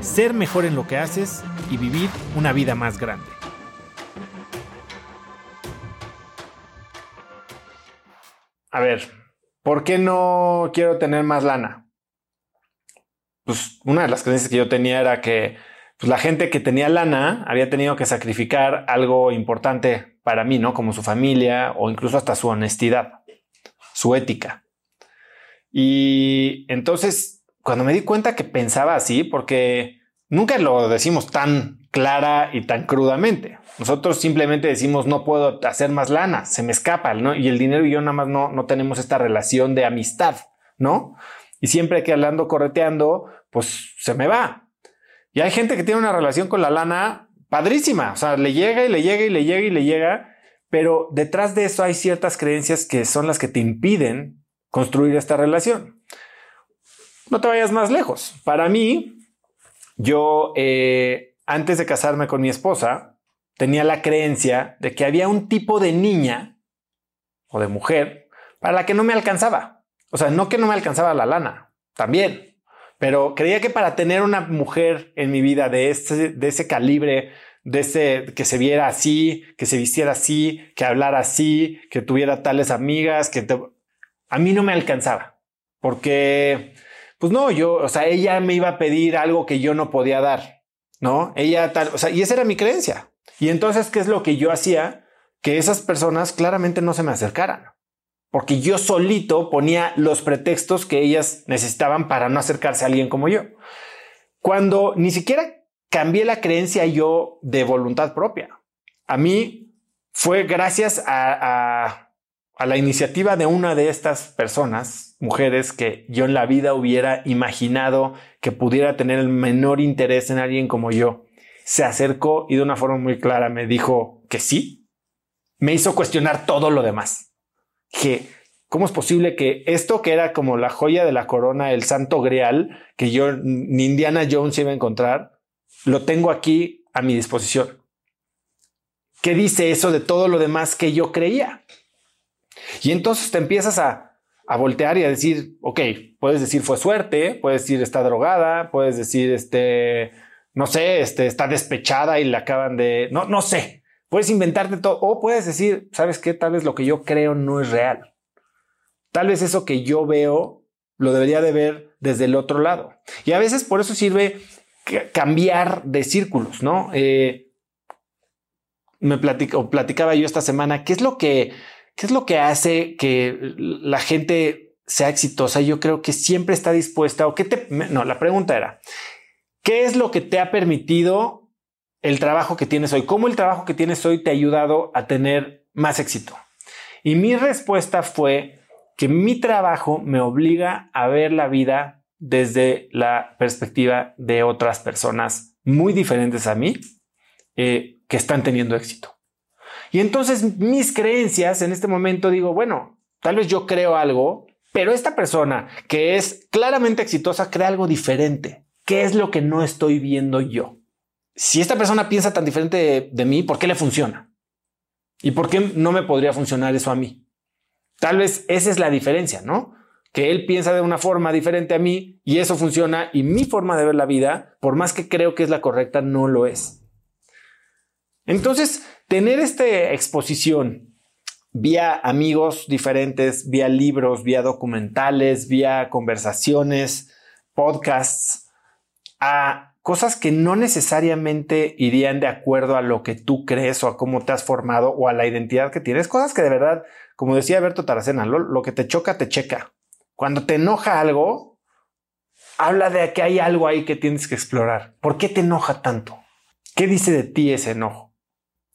ser mejor en lo que haces y vivir una vida más grande. A ver, ¿por qué no quiero tener más lana? Pues una de las creencias que yo tenía era que pues, la gente que tenía lana había tenido que sacrificar algo importante para mí, ¿no? Como su familia o incluso hasta su honestidad, su ética. Y entonces, cuando me di cuenta que pensaba así, porque nunca lo decimos tan clara y tan crudamente. Nosotros simplemente decimos no puedo hacer más lana, se me escapa, ¿no? Y el dinero y yo nada más no, no tenemos esta relación de amistad, ¿no? Y siempre que hablando correteando, pues se me va. Y hay gente que tiene una relación con la lana padrísima, o sea, le llega y le llega y le llega y le llega, pero detrás de eso hay ciertas creencias que son las que te impiden construir esta relación. No te vayas más lejos. Para mí, yo eh, antes de casarme con mi esposa, tenía la creencia de que había un tipo de niña o de mujer para la que no me alcanzaba. O sea, no que no me alcanzaba la lana, también, pero creía que para tener una mujer en mi vida de ese, de ese calibre, de ese que se viera así, que se vistiera así, que hablara así, que tuviera tales amigas, que a mí no me alcanzaba, porque pues no, yo, o sea, ella me iba a pedir algo que yo no podía dar, ¿no? Ella tal, o sea, y esa era mi creencia. Y entonces, ¿qué es lo que yo hacía? Que esas personas claramente no se me acercaran, porque yo solito ponía los pretextos que ellas necesitaban para no acercarse a alguien como yo. Cuando ni siquiera cambié la creencia yo de voluntad propia. A mí fue gracias a, a, a la iniciativa de una de estas personas, mujeres, que yo en la vida hubiera imaginado que pudiera tener el menor interés en alguien como yo se acercó y de una forma muy clara me dijo que sí, me hizo cuestionar todo lo demás. Que, ¿cómo es posible que esto que era como la joya de la corona, el santo grial, que yo ni Indiana Jones iba a encontrar, lo tengo aquí a mi disposición? ¿Qué dice eso de todo lo demás que yo creía? Y entonces te empiezas a, a voltear y a decir, ok, puedes decir fue suerte, puedes decir está drogada, puedes decir este no sé, este, está despechada y le acaban de, no, no sé, puedes inventarte todo o puedes decir, ¿sabes qué? Tal vez lo que yo creo no es real. Tal vez eso que yo veo lo debería de ver desde el otro lado. Y a veces por eso sirve cambiar de círculos, ¿no? Eh, me platicaba yo esta semana, ¿qué es lo que, qué es lo que hace que la gente sea exitosa? Yo creo que siempre está dispuesta o que te, no, la pregunta era, ¿Qué es lo que te ha permitido el trabajo que tienes hoy? ¿Cómo el trabajo que tienes hoy te ha ayudado a tener más éxito? Y mi respuesta fue que mi trabajo me obliga a ver la vida desde la perspectiva de otras personas muy diferentes a mí eh, que están teniendo éxito. Y entonces mis creencias en este momento digo, bueno, tal vez yo creo algo, pero esta persona que es claramente exitosa crea algo diferente. ¿Qué es lo que no estoy viendo yo? Si esta persona piensa tan diferente de, mí, ¿por qué le funciona? ¿Y por qué no me podría funcionar eso a mí? Tal vez esa es la diferencia, ¿no? Que él piensa de una forma diferente a mí y eso funciona y mi forma de ver la vida, por más que creo que es la correcta, no lo es. Entonces, tener esta exposición vía amigos diferentes, vía libros, vía documentales, vía conversaciones, podcasts, a cosas que no necesariamente irían de acuerdo a lo que tú crees o a cómo te has formado o a la identidad que tienes. Cosas que de verdad, como decía Berto Taracena, lo, que te choca, te checa. Cuando te enoja algo, habla de que hay algo ahí que tienes que explorar. ¿Por qué te enoja tanto? ¿Qué dice de ti ese enojo?